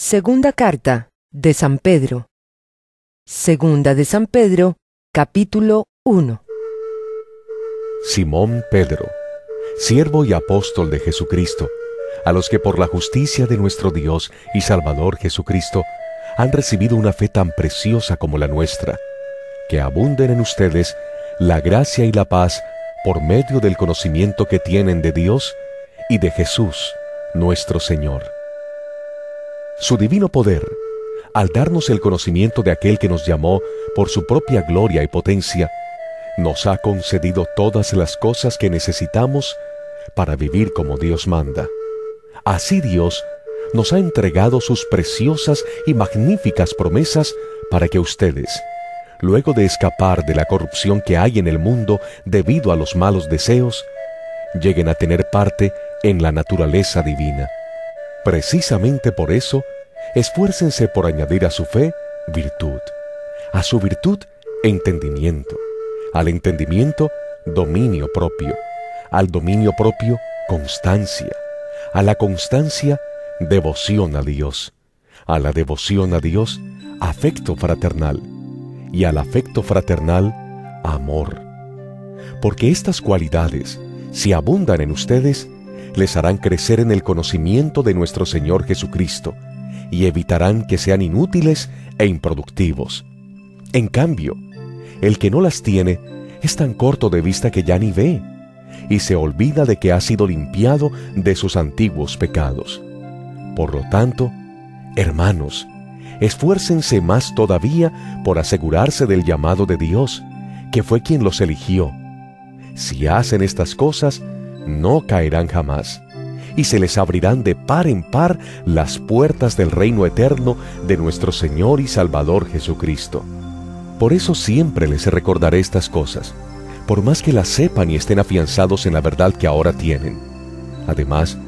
Segunda carta de San Pedro. Segunda de San Pedro, capítulo 1. Simón Pedro, siervo y apóstol de Jesucristo, a los que por la justicia de nuestro Dios y Salvador Jesucristo han recibido una fe tan preciosa como la nuestra, que abunden en ustedes la gracia y la paz por medio del conocimiento que tienen de Dios y de Jesús, nuestro Señor. Su divino poder, al darnos el conocimiento de aquel que nos llamó por su propia gloria y potencia, nos ha concedido todas las cosas que necesitamos para vivir como Dios manda. Así Dios nos ha entregado sus preciosas y magníficas promesas para que ustedes, luego de escapar de la corrupción que hay en el mundo debido a los malos deseos, lleguen a tener parte en la naturaleza divina. Precisamente por eso, esfuércense por añadir a su fe virtud, a su virtud entendimiento, al entendimiento dominio propio, al dominio propio constancia, a la constancia devoción a Dios, a la devoción a Dios afecto fraternal y al afecto fraternal amor. Porque estas cualidades, si abundan en ustedes, les harán crecer en el conocimiento de nuestro Señor Jesucristo y evitarán que sean inútiles e improductivos. En cambio, el que no las tiene es tan corto de vista que ya ni ve y se olvida de que ha sido limpiado de sus antiguos pecados. Por lo tanto, hermanos, esfuércense más todavía por asegurarse del llamado de Dios, que fue quien los eligió. Si hacen estas cosas, no caerán jamás, y se les abrirán de par en par las puertas del reino eterno de nuestro Señor y Salvador Jesucristo. Por eso siempre les recordaré estas cosas, por más que las sepan y estén afianzados en la verdad que ahora tienen. Además,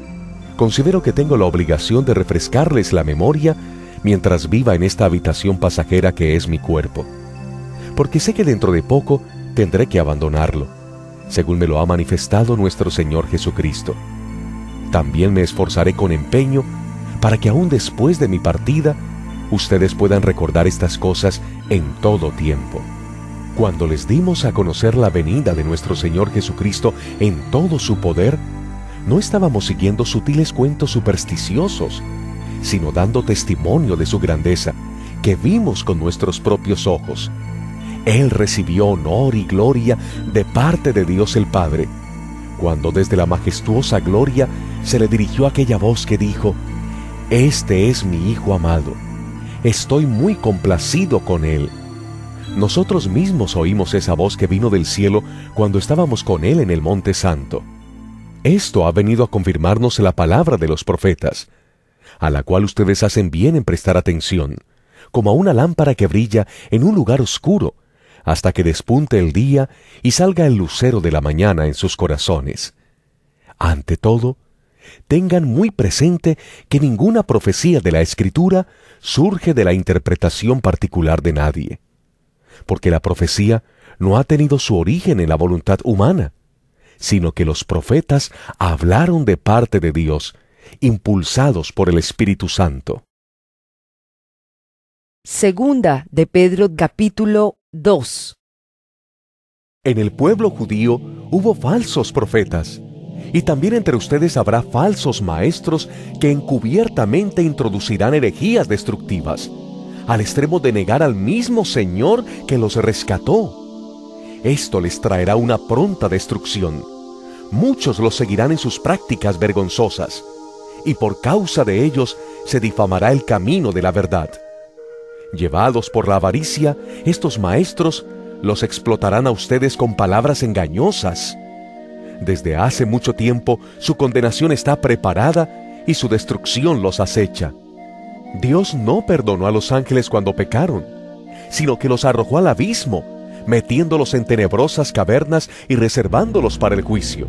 considero que tengo la obligación de refrescarles la memoria mientras viva en esta habitación pasajera que es mi cuerpo, porque sé que dentro de poco tendré que abandonarlo según me lo ha manifestado nuestro Señor Jesucristo. También me esforzaré con empeño para que aún después de mi partida, ustedes puedan recordar estas cosas en todo tiempo. Cuando les dimos a conocer la venida de nuestro Señor Jesucristo en todo su poder, no estábamos siguiendo sutiles cuentos supersticiosos, sino dando testimonio de su grandeza, que vimos con nuestros propios ojos él recibió honor y gloria de parte de Dios el Padre, cuando desde la majestuosa gloria se le dirigió aquella voz que dijo, Este es mi Hijo amado, estoy muy complacido con Él. Nosotros mismos oímos esa voz que vino del cielo cuando estábamos con Él en el Monte Santo. Esto ha venido a confirmarnos la palabra de los profetas, a la cual ustedes hacen bien en prestar atención, como a una lámpara que brilla en un lugar oscuro, hasta que despunte el día y salga el lucero de la mañana en sus corazones. Ante todo, tengan muy presente que ninguna profecía de la Escritura surge de la interpretación particular de nadie, porque la profecía no ha tenido su origen en la voluntad humana, sino que los profetas hablaron de parte de Dios, impulsados por el Espíritu Santo. Segunda de Pedro capítulo 2. En el pueblo judío hubo falsos profetas, y también entre ustedes habrá falsos maestros que encubiertamente introducirán herejías destructivas, al extremo de negar al mismo Señor que los rescató. Esto les traerá una pronta destrucción. Muchos los seguirán en sus prácticas vergonzosas, y por causa de ellos se difamará el camino de la verdad. Llevados por la avaricia, estos maestros los explotarán a ustedes con palabras engañosas. Desde hace mucho tiempo su condenación está preparada y su destrucción los acecha. Dios no perdonó a los ángeles cuando pecaron, sino que los arrojó al abismo, metiéndolos en tenebrosas cavernas y reservándolos para el juicio.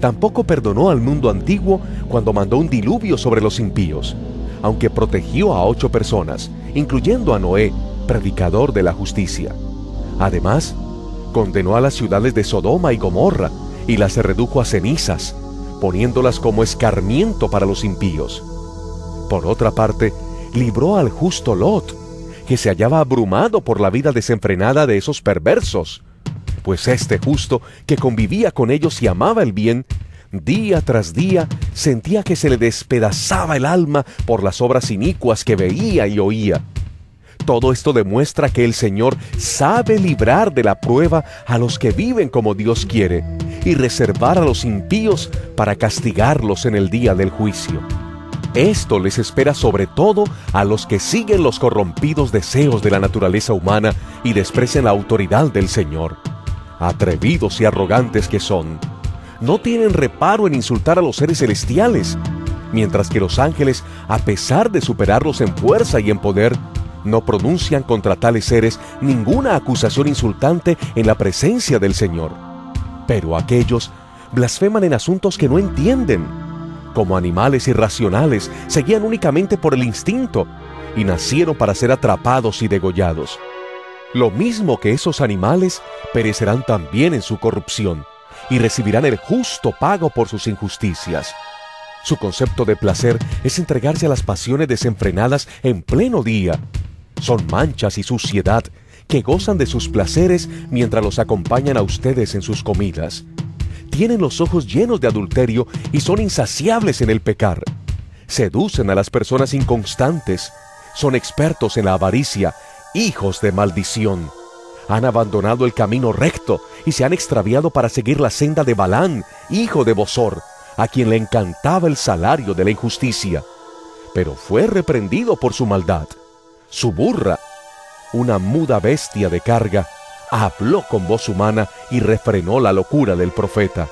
Tampoco perdonó al mundo antiguo cuando mandó un diluvio sobre los impíos, aunque protegió a ocho personas, incluyendo a Noé, predicador de la justicia. Además, condenó a las ciudades de Sodoma y Gomorra y las redujo a cenizas, poniéndolas como escarmiento para los impíos. Por otra parte, libró al justo Lot, que se hallaba abrumado por la vida desenfrenada de esos perversos. Pues este justo, que convivía con ellos y amaba el bien, día tras día sentía que se le despedazaba el alma por las obras inicuas que veía y oía. Todo esto demuestra que el Señor sabe librar de la prueba a los que viven como Dios quiere y reservar a los impíos para castigarlos en el día del juicio. Esto les espera sobre todo a los que siguen los corrompidos deseos de la naturaleza humana y desprecian la autoridad del Señor. Atrevidos y arrogantes que son, no tienen reparo en insultar a los seres celestiales, mientras que los ángeles, a pesar de superarlos en fuerza y en poder, no pronuncian contra tales seres ninguna acusación insultante en la presencia del Señor. Pero aquellos blasfeman en asuntos que no entienden. Como animales irracionales, seguían únicamente por el instinto y nacieron para ser atrapados y degollados. Lo mismo que esos animales perecerán también en su corrupción y recibirán el justo pago por sus injusticias. Su concepto de placer es entregarse a las pasiones desenfrenadas en pleno día son manchas y suciedad que gozan de sus placeres mientras los acompañan a ustedes en sus comidas. Tienen los ojos llenos de adulterio y son insaciables en el pecar. Seducen a las personas inconstantes. Son expertos en la avaricia, hijos de maldición. Han abandonado el camino recto y se han extraviado para seguir la senda de Balán, hijo de Bosor, a quien le encantaba el salario de la injusticia. Pero fue reprendido por su maldad su burra, una muda bestia de carga, habló con voz humana y refrenó la locura del profeta.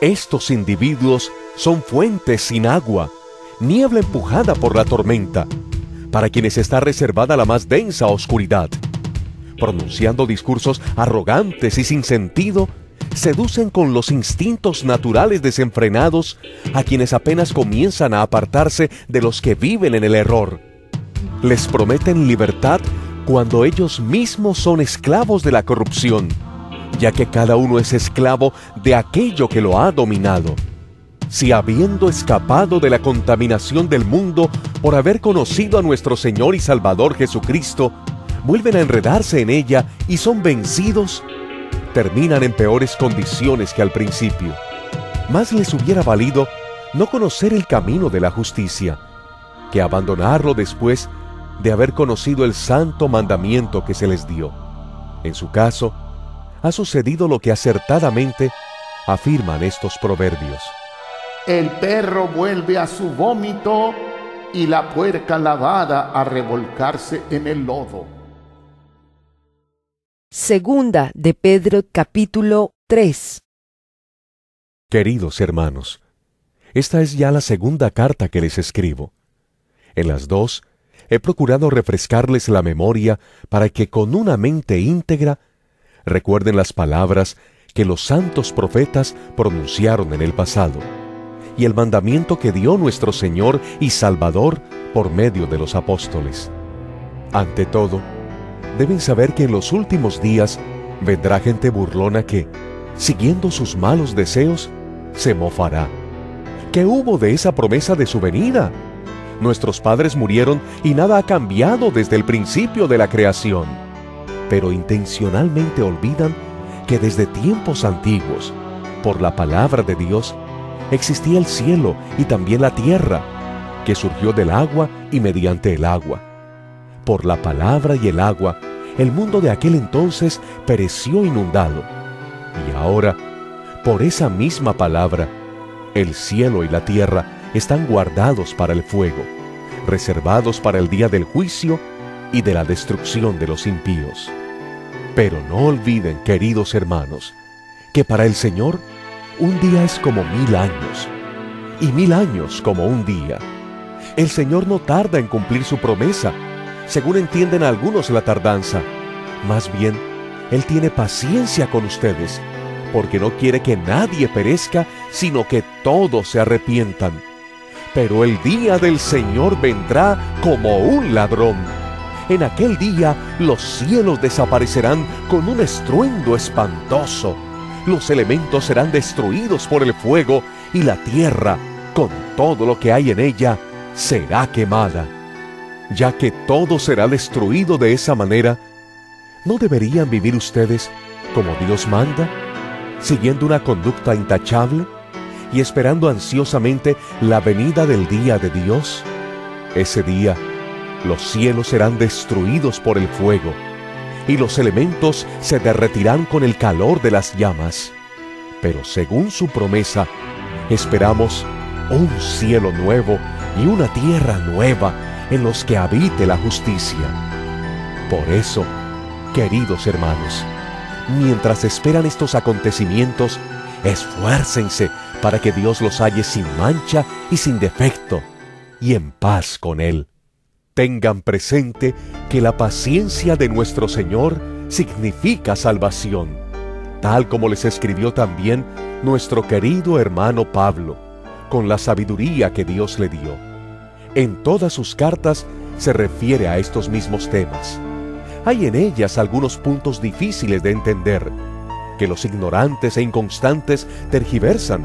Estos individuos son fuentes sin agua, niebla empujada por la tormenta, para quienes está reservada la más densa oscuridad. Pronunciando discursos arrogantes y sin sentido, seducen con los instintos naturales desenfrenados a quienes apenas comienzan a apartarse de los que viven en el error les prometen libertad cuando ellos mismos son esclavos de la corrupción, ya que cada uno es esclavo de aquello que lo ha dominado. Si habiendo escapado de la contaminación del mundo por haber conocido a nuestro Señor y Salvador Jesucristo, vuelven a enredarse en ella y son vencidos, terminan en peores condiciones que al principio. Más les hubiera valido no conocer el camino de la justicia, que abandonarlo después de haber conocido el santo mandamiento que se les dio. En su caso, ha sucedido lo que acertadamente afirman estos proverbios. El perro vuelve a su vómito y la puerca lavada a revolcarse en el lodo. Segunda de Pedro capítulo 3 Queridos hermanos, esta es ya la segunda carta que les escribo. En las dos he procurado refrescarles la memoria para que con una mente íntegra recuerden las palabras que los santos profetas pronunciaron en el pasado y el mandamiento que dio nuestro Señor y Salvador por medio de los apóstoles. Ante todo, deben saber que en los últimos días vendrá gente burlona que, siguiendo sus malos deseos, se mofará. ¿Qué hubo de esa promesa de su venida? Nuestros padres murieron y nada ha cambiado desde el principio de la creación. Pero intencionalmente olvidan que desde tiempos antiguos, por la palabra de Dios, existía el cielo y también la tierra, que surgió del agua y mediante el agua. Por la palabra y el agua, el mundo de aquel entonces pereció inundado. Y ahora, por esa misma palabra, el cielo y la tierra están guardados para el fuego, reservados para el día del juicio y de la destrucción de los impíos. Pero no olviden, queridos hermanos, que para el Señor un día es como mil años, y mil años como un día. El Señor no tarda en cumplir su promesa, según entienden algunos la tardanza. Más bien, Él tiene paciencia con ustedes, porque no quiere que nadie perezca, sino que todos se arrepientan pero el día del Señor vendrá como un ladrón. En aquel día los cielos desaparecerán con un estruendo espantoso. Los elementos serán destruidos por el fuego y la tierra, con todo lo que hay en ella, será quemada. Ya que todo será destruido de esa manera, ¿no deberían vivir ustedes como Dios manda, siguiendo una conducta intachable y esperando ansiosamente la venida del día de Dios? Ese día, los cielos serán destruidos por el fuego, y los elementos se derretirán con el calor de las llamas. Pero según su promesa, esperamos un cielo nuevo y una tierra nueva en los que habite la justicia. Por eso, queridos hermanos, mientras esperan estos acontecimientos, esfuércense para que Dios los halle sin mancha y sin defecto, y en paz con Él. Tengan presente que la paciencia de nuestro Señor significa salvación, tal como les escribió también nuestro querido hermano Pablo, con la sabiduría que Dios le dio. En todas sus cartas se refiere a estos mismos temas. Hay en ellas algunos puntos difíciles de entender, que los ignorantes e inconstantes tergiversan,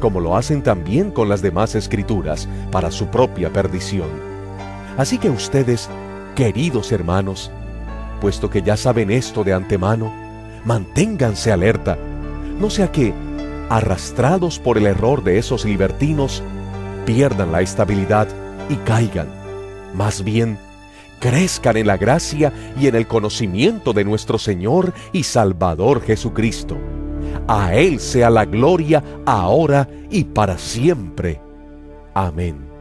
como lo hacen también con las demás escrituras, para su propia perdición. Así que ustedes, queridos hermanos, puesto que ya saben esto de antemano, manténganse alerta, no sea que, arrastrados por el error de esos libertinos, pierdan la estabilidad y caigan. Más bien, crezcan en la gracia y en el conocimiento de nuestro Señor y Salvador Jesucristo. A Él sea la gloria ahora y para siempre. Amén.